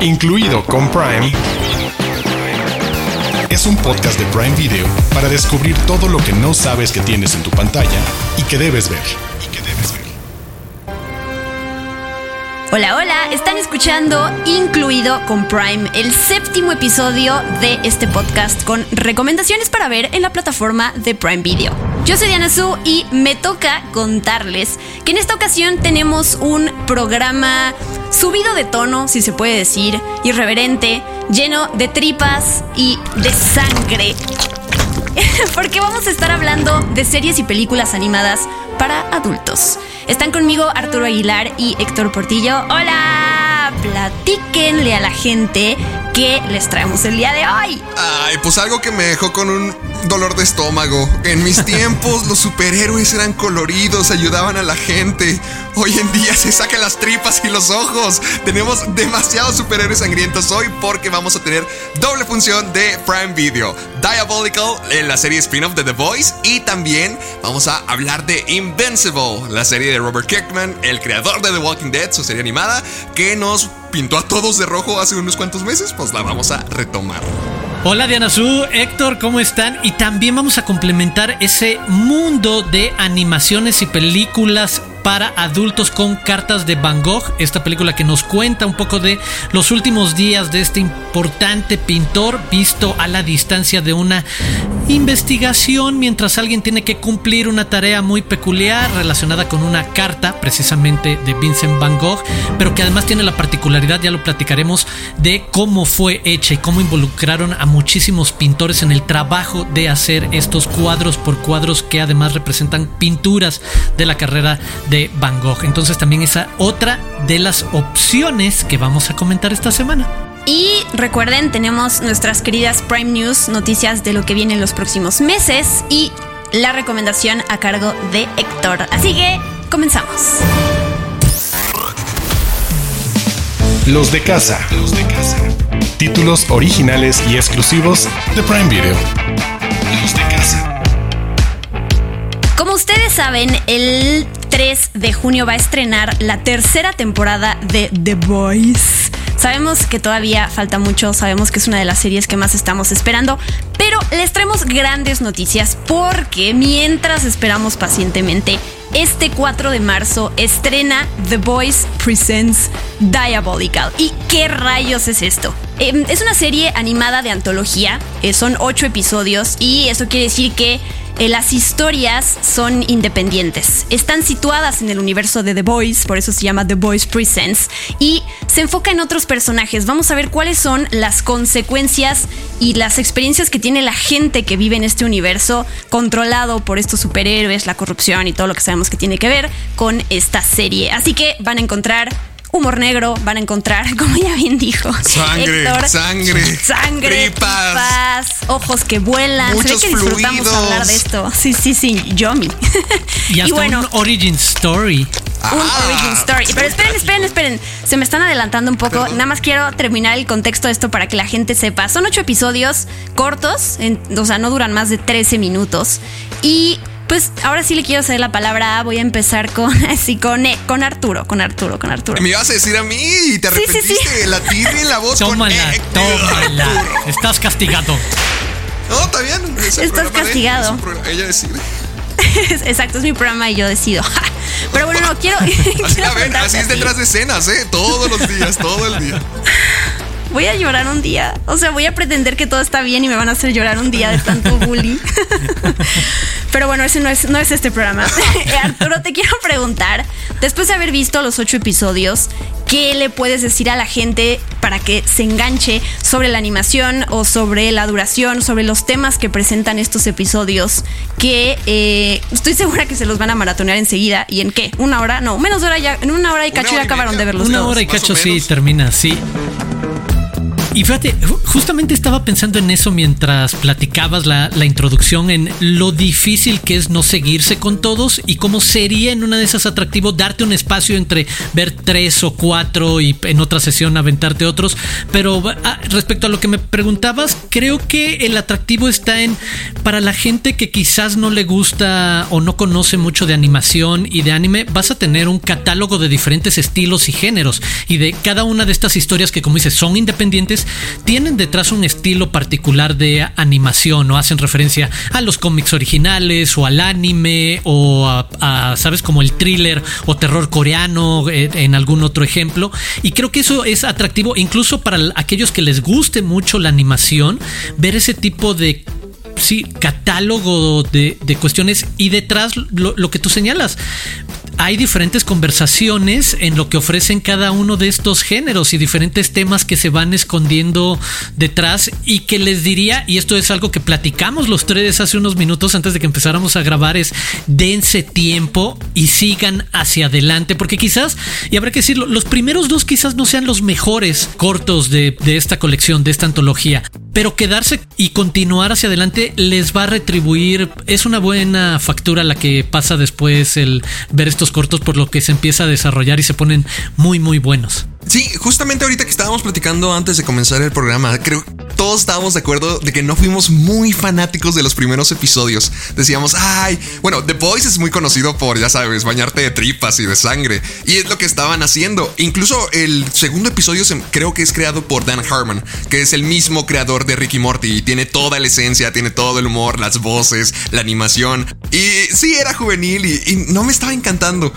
incluido con Prime, es un podcast de Prime Video para descubrir todo lo que no sabes que tienes en tu pantalla y que debes ver. Hola, hola, están escuchando Incluido con Prime, el séptimo episodio de este podcast con recomendaciones para ver en la plataforma de Prime Video. Yo soy Diana Su y me toca contarles que en esta ocasión tenemos un programa subido de tono, si se puede decir, irreverente, lleno de tripas y de sangre. Porque vamos a estar hablando de series y películas animadas para adultos. Están conmigo Arturo Aguilar y Héctor Portillo. ¡Hola! Platíquenle a la gente qué les traemos el día de hoy. Ay, pues algo que me dejó con un dolor de estómago. En mis tiempos los superhéroes eran coloridos, ayudaban a la gente. Hoy en día se sacan las tripas y los ojos. Tenemos demasiados superhéroes sangrientos hoy porque vamos a tener doble función de Prime Video. Diabolical en la serie spin-off de The Voice y también vamos a hablar de Invincible, la serie de Robert Kirkman, el creador de The Walking Dead, su serie animada, que nos pintó a todos de rojo hace unos cuantos meses, pues la vamos a retomar. Hola Diana Su, Héctor, ¿cómo están? Y también vamos a complementar ese mundo de animaciones y películas para adultos con cartas de Van Gogh, esta película que nos cuenta un poco de los últimos días de este importante pintor visto a la distancia de una investigación mientras alguien tiene que cumplir una tarea muy peculiar relacionada con una carta precisamente de Vincent Van Gogh, pero que además tiene la particularidad, ya lo platicaremos, de cómo fue hecha y cómo involucraron a muchísimos pintores en el trabajo de hacer estos cuadros por cuadros que además representan pinturas de la carrera de Van Gogh. Entonces también esa otra de las opciones que vamos a comentar esta semana. Y recuerden, tenemos nuestras queridas Prime News, noticias de lo que viene en los próximos meses y la recomendación a cargo de Héctor. Así que comenzamos. Los de casa. Los de casa. Títulos originales y exclusivos de Prime Video. Los de casa. Como ustedes saben, el 3 de junio va a estrenar la tercera temporada de The Voice. Sabemos que todavía falta mucho, sabemos que es una de las series que más estamos esperando, pero les traemos grandes noticias porque mientras esperamos pacientemente, este 4 de marzo estrena The Voice Presents Diabolical. ¿Y qué rayos es esto? Eh, es una serie animada de antología, eh, son 8 episodios y eso quiere decir que eh, las historias son independientes. Están situadas en el universo de The Boys, por eso se llama The Boys Presents, y se enfoca en otros personajes. Vamos a ver cuáles son las consecuencias y las experiencias que tiene la gente que vive en este universo controlado por estos superhéroes, la corrupción y todo lo que sabemos que tiene que ver con esta serie. Así que van a encontrar humor negro van a encontrar, como ya bien dijo. Sangre, sangre, sangre, tripas, ojos que vuelan. Muchos Se ve que disfrutamos fluidos. hablar de esto. Sí, sí, sí, Yomi. Y hasta bueno, un origin story. un Ah, origin story. Pero esperen, esperen, esperen. Se me están adelantando un poco. Perdón. Nada más quiero terminar el contexto de esto para que la gente sepa. Son ocho episodios cortos, en- o sea, no duran más de 13 minutos. Y pues ahora sí le quiero ceder la palabra. Voy a empezar con así con, eh, con Arturo, con Arturo, con Arturo. Me ibas a decir a mí y te Sí, sí, sí. arrepentiste. La tiré en la voz con Tómala, Héctor. tómala. Estás castigado. No, está bien. es Estás de- castigado. es Ella decide. Exacto, es mi programa y yo decido. Pero bueno, no, quiero. Así, quiero a ver, así es detrás de escenas, ¿eh? Todos los días, todo el día. Voy a llorar un día. O sea, voy a pretender que todo está bien y me van a hacer llorar un día de tanto bullying. Pero bueno, ese no es, no es este programa. Arturo, te quiero preguntar, después de haber visto los ocho episodios, ¿qué le puedes decir a la gente para que se enganche sobre la animación o sobre la duración, sobre los temas que presentan estos episodios? Que eh, estoy segura que se los van a maratonear enseguida. ¿Y en qué? ¿Una hora? No, menos de hora ya. En una hora y cacho ya acabaron media. de verlos Una todos. hora y cacho sí termina, sí. Y fíjate, justamente estaba pensando en eso mientras platicabas la, introducción, en lo difícil que es no seguirse con todos y cómo sería en una de esas atractivos darte un espacio entre ver tres o cuatro y en otra sesión aventarte otros. Pero ah, respecto a lo que me preguntabas, creo que el atractivo está en para la gente que quizás no le gusta o no conoce mucho de animación y de anime, vas a tener un catálogo de diferentes estilos y géneros y de cada una de estas historias que como dices son independientes, tienen detrás un estilo particular de animación o hacen referencia a los cómics originales o al anime o a, sabes como el thriller o terror coreano eh, en algún otro ejemplo. Y creo que eso es atractivo incluso para aquellos que les guste mucho la animación ver ese tipo de sí, catálogo de, cuestiones y detrás lo, lo, que tú señalas hay diferentes conversaciones en lo que ofrecen cada uno de estos géneros y diferentes temas que se van escondiendo detrás y que les diría, y esto es algo que platicamos los tres hace unos minutos antes de que empezáramos a grabar, es dense tiempo y sigan hacia adelante, porque quizás, y habrá que decirlo, los primeros dos quizás no sean los mejores cortos de, de esta colección, de esta antología, pero quedarse y continuar hacia adelante les va a retribuir, es una buena factura la que pasa después el ver estos cortos por lo que se empieza a desarrollar y se ponen muy muy buenos. Sí, justamente ahorita que estábamos platicando antes de comenzar el programa, creo que todos estábamos de acuerdo de que no fuimos muy fanáticos de los primeros episodios. Decíamos, ay, bueno, The Voice es muy conocido por, ya sabes, bañarte de tripas y de sangre. Y es lo que estaban haciendo. Incluso el segundo episodio creo que es creado por Dan Harmon, que es el mismo creador de Ricky Morty y tiene toda la esencia, tiene todo el humor, las voces, la animación. Y sí, era juvenil y, y no me estaba encantando.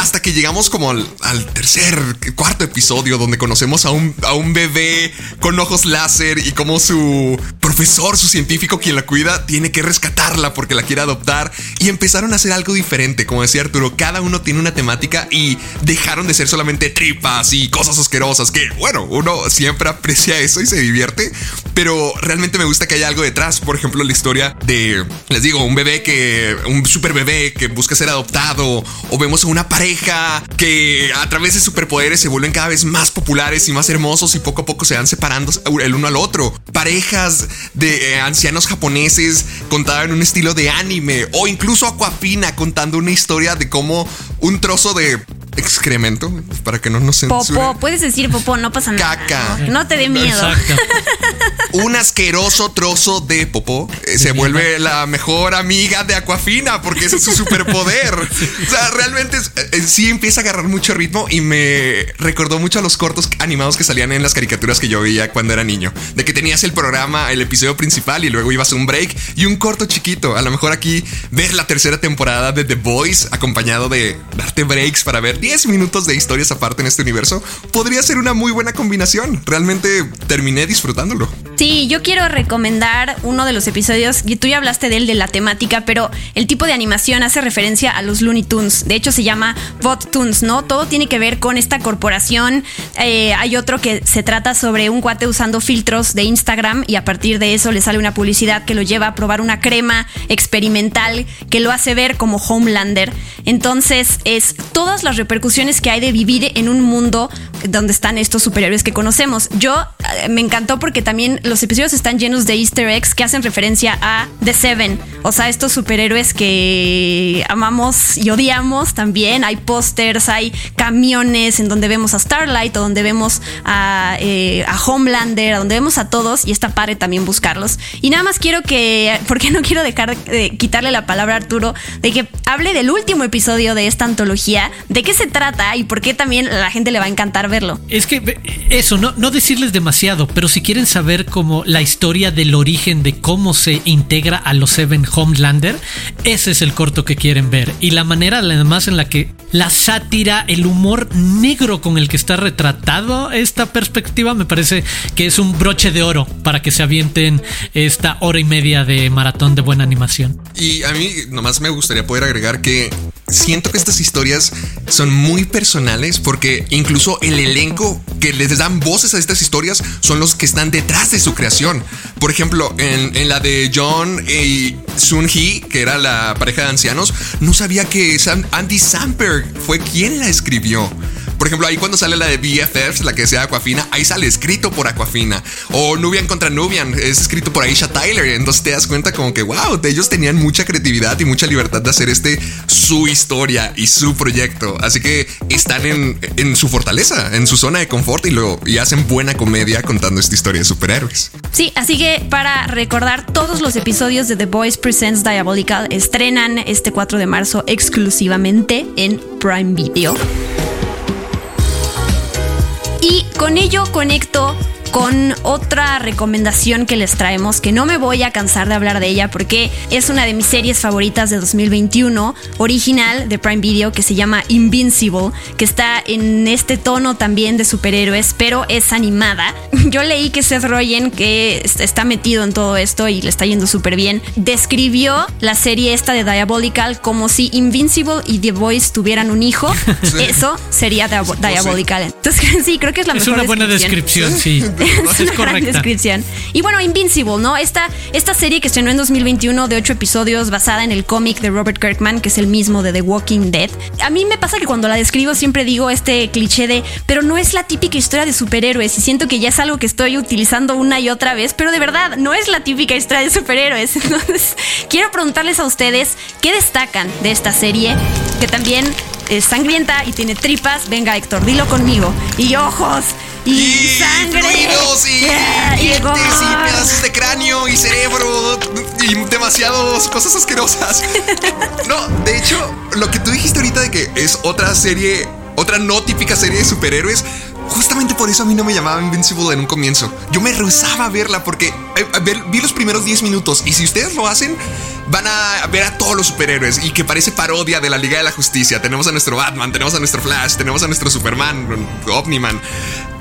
Hasta que llegamos como al, tercer, cuarto episodio donde conocemos a un, a un bebé con ojos láser y como su profesor, su científico quien la cuida, tiene que rescatarla porque la quiere adoptar y empezaron a hacer algo diferente. Como decía Arturo, cada uno tiene una temática y dejaron de ser solamente tripas y cosas asquerosas que, bueno, uno siempre aprecia eso y se divierte, pero realmente me gusta que haya algo detrás. Por ejemplo, la historia de, les digo, un bebé que, un super bebé que busca ser adoptado o vemos a una pareja que a través de superpoderes se vuelven cada vez más populares y más hermosos y poco a poco se van separando el uno al otro. Parejas de eh, ancianos japoneses contadas en un estilo de anime o incluso Aquafina contando una historia de cómo un trozo de excremento para que no nos censuren. Popó, puedes decir popó, no pasa nada. Caca. No, te dé miedo. Un asqueroso trozo de popó eh, se vuelve la mejor amiga de Aquafina porque ese es su superpoder. o sea, realmente eh, sí empieza a agarrar mucho ritmo y me recordó mucho a los cortos animados que salían en las caricaturas que yo veía cuando era niño. De que tenías el programa, el episodio principal y luego ibas a un break y un corto chiquito. A lo mejor aquí ver la tercera temporada de The Boys acompañado de darte breaks para ver 10 minutos de historias aparte en este universo podría ser una muy buena combinación. Realmente terminé disfrutándolo. Sí, yo quiero recomendar uno de los episodios, y tú ya hablaste de él, de la temática, pero el tipo de animación hace referencia a los Looney Tunes. De hecho, se llama Bot Tunes, ¿no? Todo tiene que ver con esta corporación. Eh, hay otro que se trata sobre un cuate usando filtros de Instagram y a partir de eso le sale una publicidad que lo lleva a probar una crema experimental que lo hace ver como Homelander. Entonces, es todas las repercusiones que hay de vivir en un mundo donde están estos superhéroes que conocemos. Yo me encantó porque también los episodios están llenos de easter eggs que hacen referencia a The Seven, o sea, estos superhéroes que amamos y odiamos también. Hay pósters, hay camiones en donde vemos a Starlight o donde vemos a, eh, a Homelander, donde vemos a todos y está padre también buscarlos. Y nada más quiero que, porque no quiero dejar de quitarle la palabra a Arturo, de que hable del último episodio de esta antología, de qué se trata y por qué también a la gente le va a encantar verlo. Es que eso, no, no decirles demasiado, pero si quieren saber como la historia del origen de cómo se integra a los Seven Homelander, ese es el corto que quieren ver. Y la manera además en la que la sátira, el humor negro con el que está retratado esta perspectiva, me parece que es un broche de oro para que se avienten esta hora y media de maratón de buena animación. Y a mí nomás me gustaría poder agregar que siento que estas historias son muy personales porque incluso el elenco que les dan voces a estas historias son los que están detrás de su creación. Por ejemplo, en, la de John y Sun Hee, que era la pareja de ancianos, no sabía que Andy Samberg fue quien la escribió. Por ejemplo, ahí cuando sale la de BFFs, la que sea Aquafina, ahí sale escrito por Aquafina. O Nubian contra Nubian, es escrito por Aisha Tyler. Entonces te das cuenta como que, wow, ellos tenían mucha creatividad y mucha libertad de hacer este su historia y su proyecto. Así que están en, en su fortaleza, en su zona de confort y, lo, y hacen buena comedia contando esta historia de superhéroes. Sí, así que para recordar todos los episodios de The Boys Presents Diabolical estrenan este 4 de marzo exclusivamente en Prime Video. Y con ello conecto con otra recomendación que les traemos, que no me voy a cansar de hablar de ella porque es una de mis series favoritas de 2021, original de Prime Video, que se llama Invincible, que está en este tono también de superhéroes, pero es animada. Yo leí que Seth Rogen, que está metido en todo esto y le está yendo súper bien, describió la serie esta de Diabolical como si Invincible y The Voice tuvieran un hijo. Eso sería Diabolical. Entonces, sí, creo que es la es mejor una buena descripción, sí. es, una gran descripción. Y bueno, Invincible, ¿no? Esta, esta serie que estrenó en 2021 de ocho episodios basada en el cómic de Robert Kirkman, que es el mismo de The Walking Dead. A mí me pasa que cuando la describo siempre digo este cliché de, pero no es la típica historia de superhéroes y siento que ya es algo que estoy utilizando una y otra vez, pero de verdad no es la típica historia de superhéroes. Entonces, quiero preguntarles a ustedes qué destacan de esta serie, que también es sangrienta y tiene tripas. Venga, Héctor, dilo conmigo. Y ojos y, sangre. Fluidos y, dientes y pedazos de cráneo y cerebro y demasiadas cosas asquerosas. No, de hecho, lo que tú dijiste ahorita de que es otra serie, otra no típica serie de superhéroes. Justamente por eso a mí no me llamaba Invincible en un comienzo. Yo me rehusaba a verla porque eh, vi los primeros 10 minutos y si ustedes lo hacen, van a ver a todos los superhéroes y que parece parodia de la Liga de la Justicia. Tenemos a nuestro Batman, tenemos a nuestro Flash, tenemos a nuestro Superman, Omniman.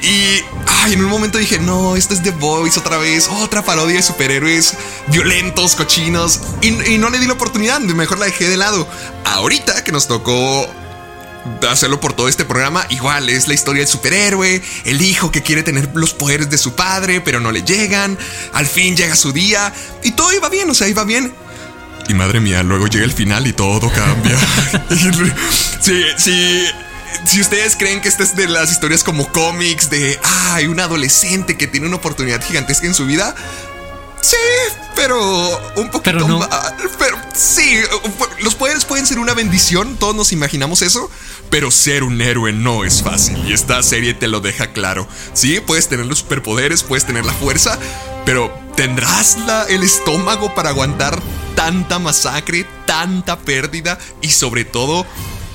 Y ay, en un momento dije, no, esto es The Boys otra vez, otra parodia de superhéroes violentos, cochinos. Y, y no le di la oportunidad, mejor la dejé de lado. Ahorita que nos tocó hacerlo por todo este programa. Igual es la historia del superhéroe, el hijo que quiere tener los poderes de su padre, pero no le llegan. Al fin llega su día y todo iba bien, o sea, iba bien. Y madre mía, luego llega el final y todo cambia. sí, sí. Si ustedes creen que esta es de las historias como cómics de, ay, un adolescente que tiene una oportunidad gigantesca en su vida, Sí, pero un poquito pero no. más. Pero sí, los poderes pueden ser una bendición, todos nos imaginamos eso, pero ser un héroe no es fácil y esta serie te lo deja claro. Sí, puedes tener los superpoderes, puedes tener la fuerza, pero ¿tendrás la, el estómago para aguantar tanta masacre, tanta pérdida y sobre todo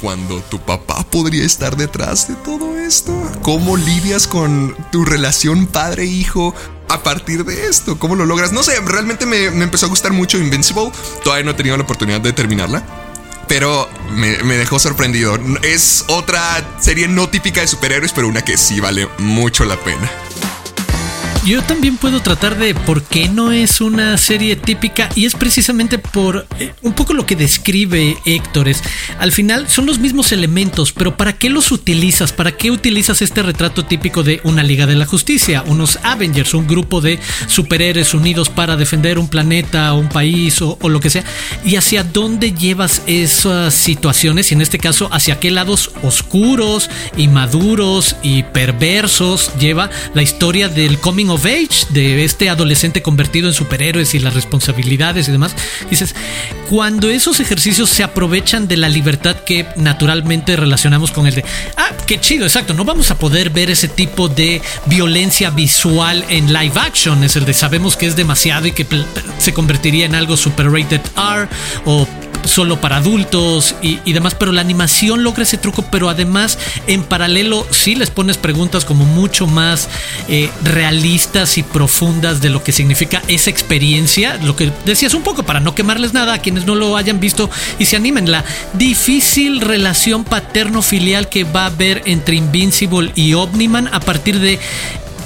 cuando tu papá podría estar detrás de todo esto? ¿Cómo lidias con tu relación padre-hijo? a partir de esto? ¿Cómo lo logras? No sé, realmente me, empezó a gustar mucho Invincible. Todavía no he tenido la oportunidad de terminarla. Pero me, me, dejó sorprendido. Es otra serie no típica de superhéroes, pero una que sí vale mucho la pena. Yo también puedo tratar de por qué no es una serie típica y es precisamente por eh, un poco lo que describe Héctor. Es, al final son los mismos elementos, pero ¿para qué los utilizas? ¿Para qué utilizas este retrato típico de una Liga de la Justicia? Unos Avengers, un grupo de superhéroes unidos para defender un planeta, un país o, o lo que sea. ¿Y hacia dónde llevas esas situaciones? Y en este caso, ¿hacia qué lados oscuros, inmaduros y perversos lleva la historia del coming de este adolescente convertido en superhéroes y las responsabilidades y demás. Dices, cuando esos ejercicios se aprovechan de la libertad que naturalmente relacionamos con el de, ah, qué chido, exacto, no vamos a poder ver ese tipo de violencia visual en live action, es el de sabemos que es demasiado y que se convertiría en algo super rated R o solo para adultos y, demás, pero la animación logra ese truco, pero además en paralelo sí les pones preguntas como mucho más eh, realistas y profundas de lo que significa esa experiencia, lo que decías un poco para no quemarles nada a quienes no lo hayan visto y se animen, la difícil relación paterno-filial que va a haber entre Invincible y Omniman a partir de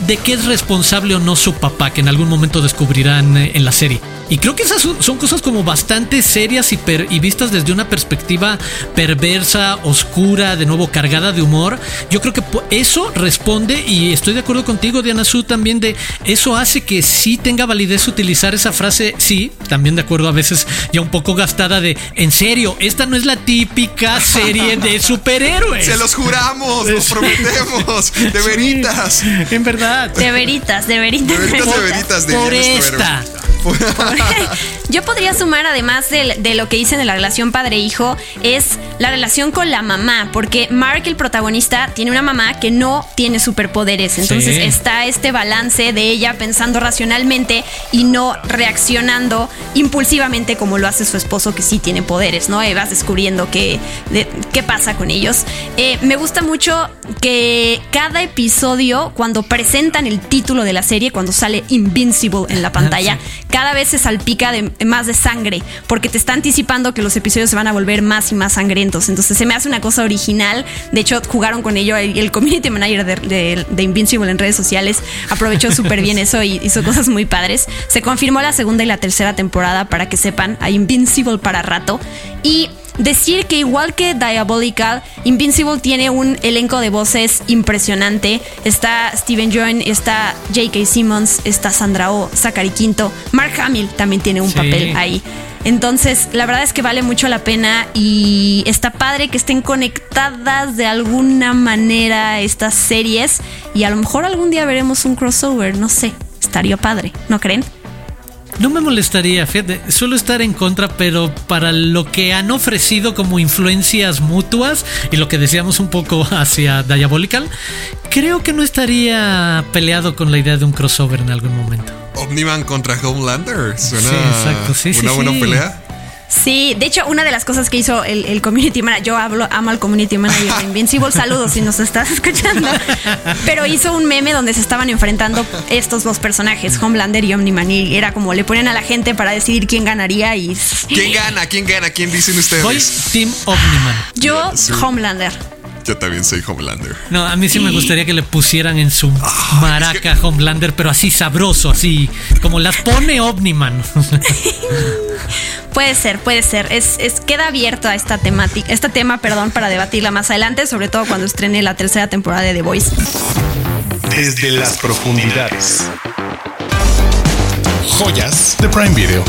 de qué es responsable o no su papá, que en algún momento descubrirán eh, en la serie. Y creo que esas son cosas como bastante serias y, y, vistas desde una perspectiva perversa, oscura, de nuevo cargada de humor. Yo creo que eso responde, y estoy de acuerdo contigo, Diana Su, también de eso hace que sí tenga validez utilizar esa frase, sí, también de acuerdo a veces ya un poco gastada de, en serio, esta no es la típica serie de superhéroes. Se los juramos, los prometemos, de veritas. en verdad. De veritas, de veritas. De veritas, de veritas. De Por esta. Yo podría sumar, además de, lo que dicen de la relación padre-hijo, es la relación con la mamá, porque Mark, el protagonista, tiene una mamá que no tiene superpoderes. Entonces está este balance de ella pensando racionalmente y no reaccionando impulsivamente como lo hace su esposo, que sí tiene poderes, ¿no? Y vas descubriendo qué, qué pasa con ellos. Eh, me gusta mucho que cada episodio, cuando presentan el título de la serie, cuando sale Invincible en la pantalla, cada vez se salpica de más de sangre, porque te está anticipando que los episodios se van a volver más y más sangrientos. Entonces se me hace una cosa original. De hecho, jugaron con ello. El, community manager de, Invincible en redes sociales aprovechó súper bien eso y hizo cosas muy padres. Se confirmó la segunda y la tercera temporada para que sepan, hay Invincible para rato. Y decir que igual que Diabolical, Invincible tiene un elenco de voces impresionante. Está Steven Join, está J.K. Simmons, está Sandra Oh, Zachary Quinto, Mark Hamill también tiene un papel ahí. Entonces, la verdad es que vale mucho la pena y está padre que estén conectadas de alguna manera estas series y a lo mejor algún día veremos un crossover, no sé, estaría padre, ¿no creen? No me molestaría, fíjate, suelo estar en contra, pero para lo que han ofrecido como influencias mutuas y lo que decíamos un poco hacia Diabolical, creo que no estaría peleado con la idea de un crossover en algún momento. Omniman contra Homelander, suena una buena pelea. Sí, de hecho, una de las cosas que hizo el, community manager, yo hablo, amo al community manager de Invincible, saludos si nos estás escuchando, pero hizo un meme donde se estaban enfrentando estos dos personajes, Homelander y Omniman, y era como le ponen a la gente para decidir quién ganaría y... ¿Quién gana? ¿Quién gana? ¿Quién dicen ustedes? Voy Team Omniman. Yo, Homelander. Yo también soy Homelander. No, a mí sí me gustaría que le pusieran en su maraca Homelander, pero así sabroso, así como las pone Omniman. puede ser, puede ser. Es, es, queda abierto a esta temática, este tema, perdón, para debatirla más adelante, sobre todo cuando estrene la tercera temporada de The Voice. Desde las profundidades. Joyas de Prime Video.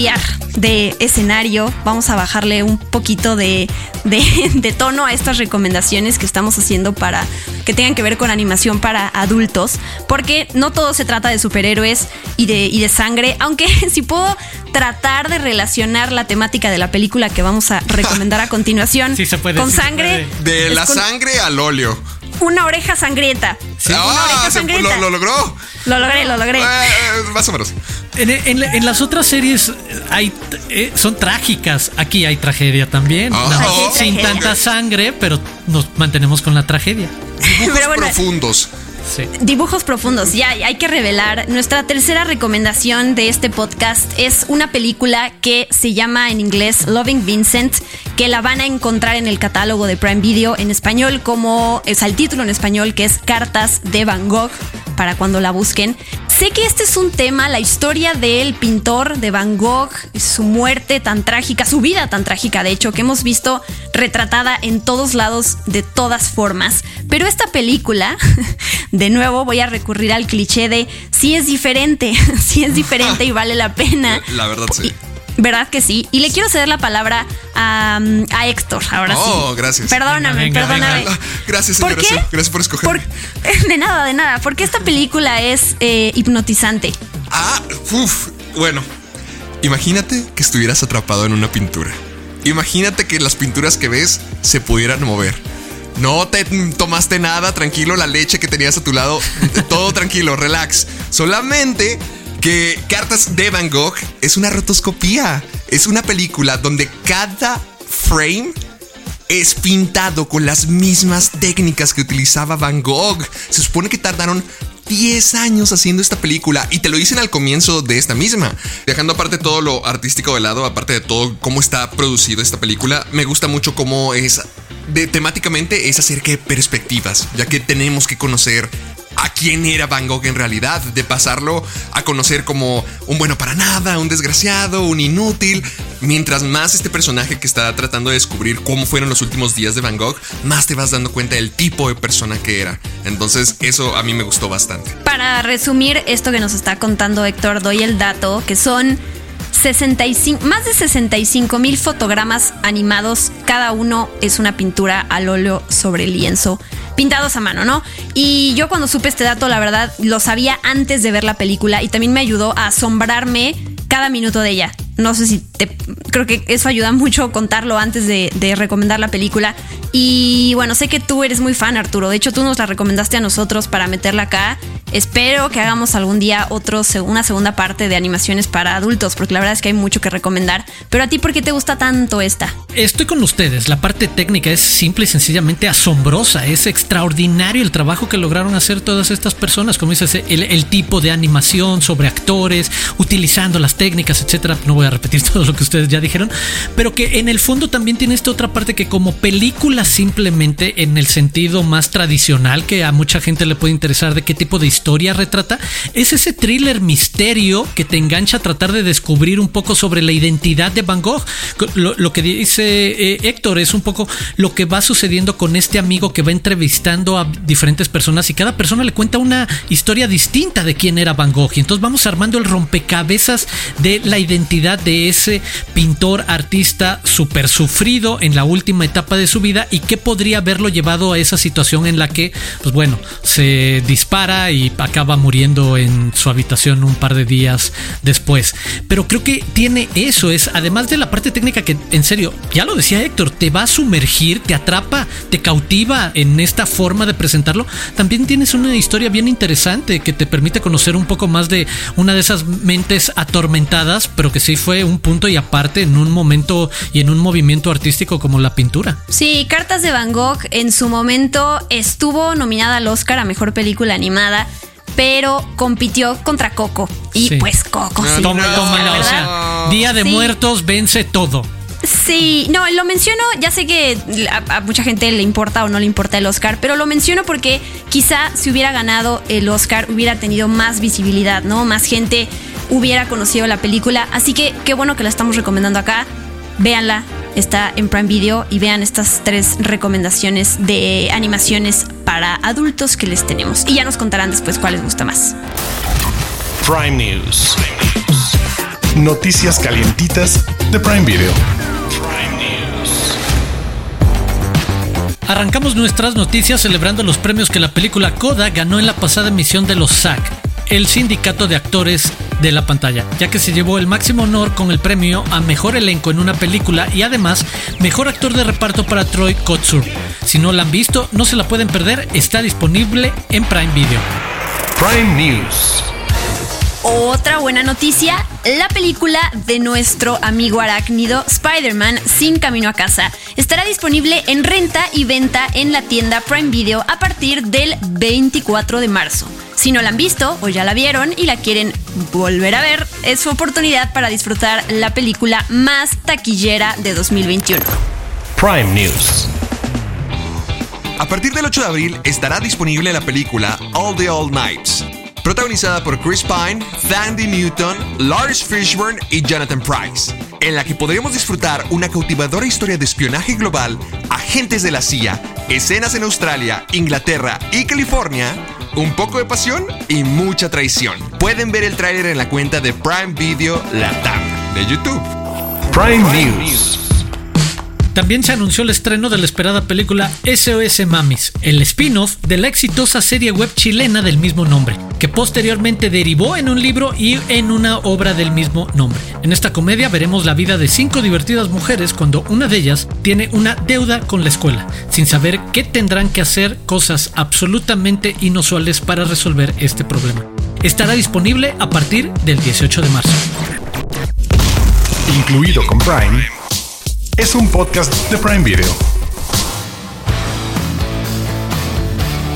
Cambiar de escenario, vamos a bajarle un poquito de, de, tono a estas recomendaciones que estamos haciendo para que tengan que ver con animación para adultos, porque no todo se trata de superhéroes y de, y de sangre, aunque si puedo tratar de relacionar la temática de la película que vamos a recomendar a continuación con sangre. De la sangre al óleo una oreja sangrienta. Ah, Lo, logró. Lo logré, lo logré. Eh, eh, más o menos. En, las otras series hay, eh, son trágicas. Aquí hay tragedia también. Ah. sin tanta sangre, pero nos mantenemos con la tragedia. Dibujos profundos. Dibujos profundos, ya hay que revelar. Nuestra tercera recomendación de este podcast es una película que se llama en inglés Loving Vincent, que la van a encontrar en el catálogo de Prime Video en español, como es el título en español, que es Cartas de Van Gogh, para cuando la busquen. Sé que este es un tema, la historia del pintor de Van Gogh, su muerte tan trágica, su vida tan trágica, de hecho, que hemos visto retratada en todos lados de todas formas. Pero esta película, de nuevo voy a recurrir al cliché de si es diferente, si es diferente y vale la pena. La verdad sí. ¿Verdad que sí? Y le quiero ceder la palabra a, Héctor, ahora sí. Oh, gracias. Perdóname, perdóname. Ah, gracias, señora. ¿Por qué? Gracias por escogerme. de nada, de nada. Porque esta película es eh, hipnotizante. Ah, uff. Bueno, imagínate que estuvieras atrapado en una pintura. Imagínate que las pinturas que ves se pudieran mover. No te tomaste nada, tranquilo, la leche que tenías a tu lado, todo tranquilo, relax. Solamente que Cartas de Van Gogh es una rotoscopía. Es una película donde cada frame es pintado con las mismas técnicas que utilizaba Van Gogh. Se supone que tardaron 10 años haciendo esta película y te lo dicen al comienzo de esta misma. Dejando aparte todo lo artístico de lado, aparte de todo cómo está producido esta película, me gusta mucho cómo es temáticamente es acerca de perspectivas, ya que tenemos que conocer a quién era Van Gogh en realidad, de pasarlo a conocer como un bueno para nada, un desgraciado, un inútil. Mientras más este personaje que está tratando de descubrir cómo fueron los últimos días de Van Gogh, más te vas dando cuenta del tipo de persona que era. Entonces eso a mí me gustó bastante. Para resumir esto que nos está contando Héctor, doy el dato que son 65, más de 65 mil fotogramas animados, cada uno es una pintura al óleo sobre lienzo, pintados a mano, ¿no? Y yo cuando supe este dato, la verdad, lo sabía antes de ver la película y también me ayudó a asombrarme cada minuto de ella. No sé si te. Creo que eso ayuda mucho contarlo antes de, recomendar la película. Y bueno, sé que tú eres muy fan, Arturo. De hecho, tú nos la recomendaste a nosotros para meterla acá. Espero que hagamos algún día otro, una segunda parte de animaciones para adultos, porque la verdad es que hay mucho que recomendar. Pero a ti, ¿por qué te gusta tanto esta? Estoy con ustedes. La parte técnica es simple y sencillamente asombrosa. Es extraordinario el trabajo que lograron hacer todas estas personas. Como dices, el, el tipo de animación sobre actores, utilizando las técnicas, etcétera. No voy a repetir todo lo que ustedes ya dijeron, pero que en el fondo también tiene esta otra parte que como película simplemente en el sentido más tradicional que a mucha gente le puede interesar de qué tipo de historia retrata, es ese thriller misterio que te engancha a tratar de descubrir un poco sobre la identidad de Van Gogh. Lo, que dice eh, Héctor es un poco lo que va sucediendo con este amigo que va entrevistando a diferentes personas y cada persona le cuenta una historia distinta de quién era Van Gogh. Y entonces vamos armando el rompecabezas de la identidad de ese pintor artista súper sufrido en la última etapa de su vida y qué podría haberlo llevado a esa situación en la que, pues bueno, se dispara y acaba muriendo en su habitación un par de días después. Pero creo que tiene eso, es además de la parte técnica que en serio, ya lo decía Héctor, te va a sumergir, te atrapa, te cautiva en esta forma de presentarlo. También tienes una historia bien interesante que te permite conocer un poco más de una de esas mentes atormentadas, pero que sí fue un punto y aparte en un momento y en un movimiento artístico como la pintura. Sí, Cartas de Van Gogh en su momento estuvo nominada al Oscar a Mejor Película Animada pero compitió contra Coco. Y sí. pues Coco. sí, toma, toma, o sea, Día de sí. Muertos vence todo. Sí, no, lo menciono, ya sé que a, a, mucha gente le importa o no le importa el Oscar, pero lo menciono porque quizá si hubiera ganado el Oscar hubiera tenido más visibilidad, ¿no? Más gente hubiera conocido la película, así que qué bueno que la estamos recomendando acá. Véanla, está en Prime Video y vean estas tres recomendaciones de animaciones para adultos que les tenemos. Y ya nos contarán después cuál les gusta más. Prime News. Noticias calientitas de Prime Video. Arrancamos nuestras noticias celebrando los premios que la película Coda ganó en la pasada emisión de los SAG, el sindicato de actores de la pantalla, ya que se llevó el máximo honor con el premio a mejor elenco en una película y además mejor actor de reparto para Troy Kotsur. Si no la han visto, no se la pueden perder, está disponible en Prime Video. Prime News. Otra buena noticia, la película de nuestro amigo arácnido Spider-Man Sin Camino a Casa estará disponible en renta y venta en la tienda Prime Video a partir del 24 de marzo. Si no la han visto o ya la vieron y la quieren volver a ver, es su oportunidad para disfrutar la película más taquillera de 2021. Prime News. A partir del 8 de abril estará disponible la película All the Old Nights, protagonizada por Chris Pine, Thandi Newton, Lars Fishburne y Jonathan Price, en la que podremos disfrutar una cautivadora historia de espionaje global, agentes de la CIA, escenas en Australia, Inglaterra y California, un poco de pasión y mucha traición. Pueden ver el tráiler en la cuenta de Prime Video Latam de YouTube. Prime News. También se anunció el estreno de la esperada película SOS Mamis, el spin-off de la exitosa serie web chilena del mismo nombre, que posteriormente derivó en un libro y en una obra del mismo nombre. En esta comedia veremos la vida de cinco divertidas mujeres cuando una de ellas tiene una deuda con la escuela, sin saber qué tendrán que hacer cosas absolutamente inusuales para resolver este problema. Estará disponible a partir del 18 de marzo. Incluido con Prime es un podcast de Prime Video.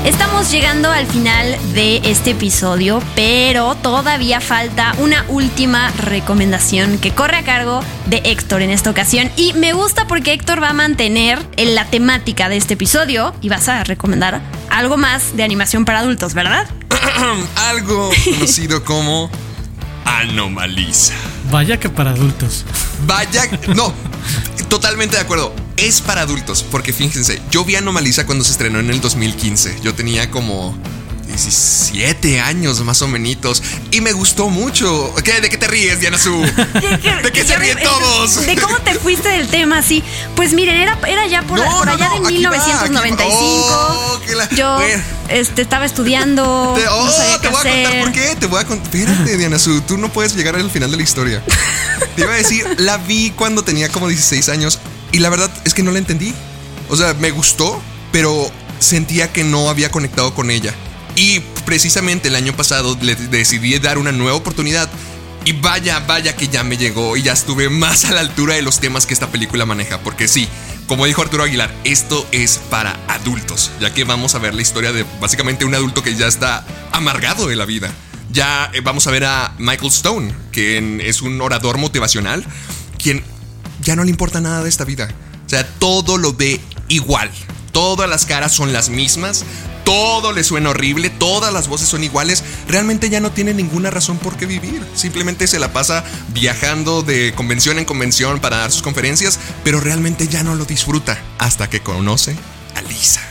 Estamos llegando al final de este episodio, pero todavía falta una última recomendación que corre a cargo de Héctor en esta ocasión. Y me gusta porque Héctor va a mantener la temática de este episodio y vas a recomendar algo más de animación para adultos, ¿verdad? Algo conocido como Anomaliza. Vaya que para adultos. Vaya, no, totalmente de acuerdo. Es para adultos, porque fíjense, yo vi Anomaliza cuando se estrenó en el 2015. Yo tenía como 17 años más o menos y me gustó mucho. ¿Qué, ¿De qué te ríes, Diana Su? ¿De qué se ríen todos? De cómo te fuiste del tema, sí. Pues miren, era, era ya por, No, por no, allá no, de aquí va, 1995. aquí va. Oh, la- Yo Bueno. este, estaba estudiando, Te, oh, sabía te voy a contar por qué. Te voy a contar. Espérate, Diana Su. Tú no puedes llegar al final de la historia. Te iba a decir, la vi cuando tenía como 16 años y la verdad es que no la entendí. O sea, me gustó, pero sentía que no había conectado con ella. Y precisamente el año pasado le decidí dar una nueva oportunidad. Y vaya, vaya que ya me llegó y ya estuve más a la altura de los temas que esta película maneja. Porque sí, como dijo Arturo Aguilar, esto es para adultos. Ya que vamos a ver la historia de básicamente un adulto que ya está amargado de la vida. Ya eh, vamos a ver a Michael Stone, quien es un orador motivacional, quien ya no le importa nada de esta vida. O sea, todo lo ve igual. Todas las caras son las mismas. Todo le suena horrible, todas las voces son iguales. Realmente ya no tiene ninguna razón por qué vivir. Simplemente se la pasa viajando de convención en convención para dar sus conferencias, pero realmente ya no lo disfruta hasta que conoce a Lisa.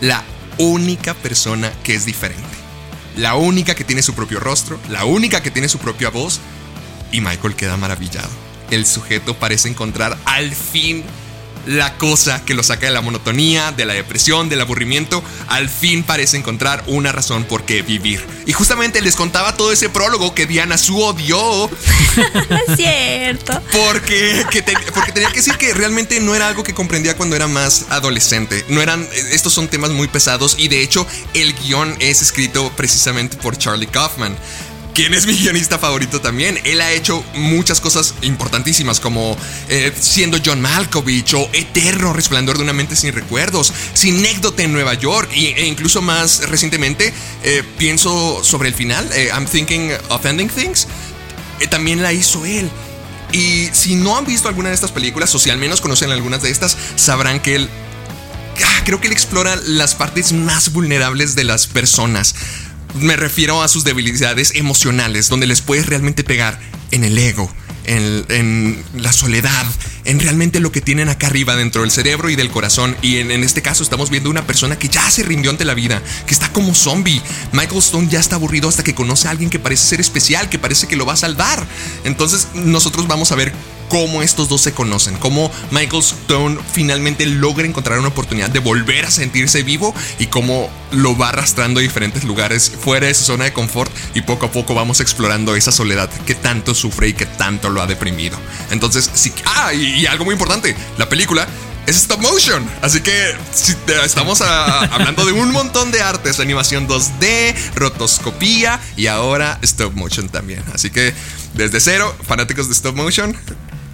La única persona que es diferente. La única que tiene su propio rostro, la única que tiene su propia voz. Y Michael queda maravillado. El sujeto parece encontrar al fin la cosa que lo saca de la monotonía, de la depresión, del aburrimiento. Al fin parece encontrar una razón por qué vivir. Y justamente les contaba todo ese prólogo que Diana Su odió Es cierto. porque, que te- porque tenía que decir que realmente no era algo que comprendía cuando era más adolescente. No eran, estos son temas muy pesados y de hecho el guion es escrito precisamente por Charlie Kaufman. Quien es mi guionista favorito también. Él ha hecho muchas cosas importantísimas, como eh, siendo John Malkovich o Eterno Resplandor de una mente sin recuerdos, Sinécdote en Nueva York, y- e incluso más recientemente eh, pienso sobre el final, eh, I'm Thinking of Ending Things, también la hizo él. Y si no han visto alguna de estas películas, o si al menos conocen algunas de estas, sabrán que él. Ah, Creo que él explora las partes más vulnerables de las personas. Me refiero a sus debilidades emocionales, donde les puedes realmente pegar en el ego, en, la soledad, en realmente lo que tienen acá arriba dentro del cerebro y del corazón. Y en este caso estamos viendo una persona que ya se rindió ante la vida, que está como zombie. Michael Stone ya está aburrido hasta que conoce a alguien que parece ser especial, que parece que lo va a salvar. Entonces nosotros vamos a ver cómo estos dos se conocen, cómo Michael Stone finalmente logra encontrar una oportunidad de volver a sentirse vivo y cómo lo va arrastrando a diferentes lugares fuera de su zona de confort y poco a poco vamos explorando esa soledad que tanto sufre y que tanto lo ha deprimido. Entonces, sí, ah, y, algo muy importante, la película es stop motion. Así que estamos hablando de un montón de artes, animación 2D, rotoscopía y ahora stop motion también. Así que desde cero, fanáticos de stop motion,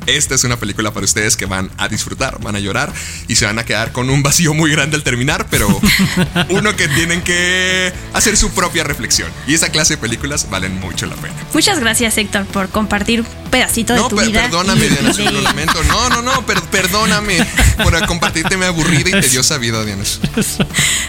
esta es una película para ustedes que van a disfrutar, van a llorar y se van a quedar con un vacío muy grande al terminar, pero uno que tienen que hacer su propia reflexión. Y esa clase de películas valen mucho la pena. Muchas gracias, Héctor, por compartir un pedacito de No, tu per- vida. perdóname, y Diana, de- lo lamento. No, no, no, per- perdóname por compartirte mi aburrida y tediosa vida, Diana.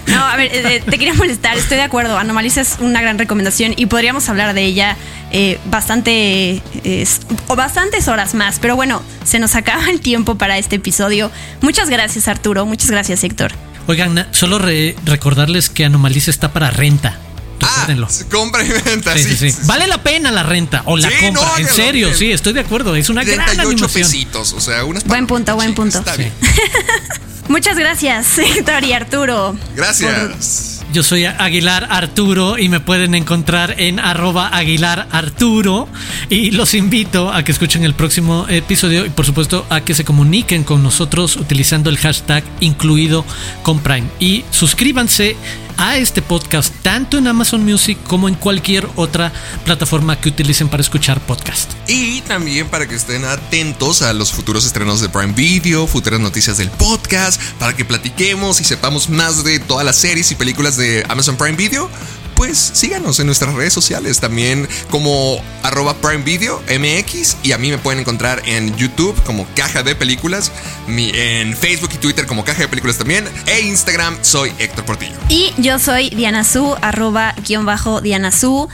No, a ver, eh, te quería molestar, estoy de acuerdo. Anomaliza es una gran recomendación y podríamos hablar de ella eh, bastante eh, o bastantes horas más. Pero bueno, se nos acaba el tiempo para este episodio. Muchas gracias, Arturo. Muchas gracias, Héctor. Oigan, solo re- recordarles que Anomaliza está para renta. Ah, Recuérdenlo. compra y venta, Sí, sí. Vale la pena la renta o la Sí, compra. no, en serio, sí, estoy de acuerdo. Es una gran 38 animación. pesitos, o sea, unas Buen punto, buen punto. Está Sí. bien. Muchas gracias, Héctor y Arturo. Gracias. Yo soy Aguilar Arturo y me pueden encontrar en arroba Aguilar Arturo. Y los invito a que escuchen el próximo episodio y por supuesto a que se comuniquen con nosotros utilizando el hashtag incluido con Prime. Y suscríbanse a este podcast tanto en Amazon Music como en cualquier otra plataforma que utilicen para escuchar podcast. Y también para que estén atentos a los futuros estrenos de Prime Video, futuras noticias del podcast, para que platiquemos y sepamos más de todas las series y películas de Amazon Prime Video pues síganos en nuestras redes sociales también como arroba Prime Video MX y a mí me pueden encontrar en YouTube como Caja de Películas, en Facebook y Twitter como Caja de Películas también e Instagram soy Héctor Portillo. Y yo soy Diana Su, arroba guion bajo Diana Su.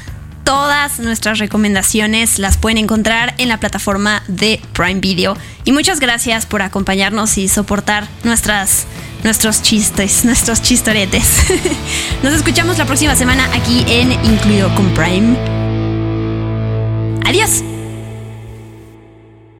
Todas nuestras recomendaciones las pueden encontrar en la plataforma de Prime Video. Y muchas gracias por acompañarnos y soportar nuestras nuestros chistes, nuestros chistoretes. Nos escuchamos la próxima semana aquí en Incluido con Prime. Adiós.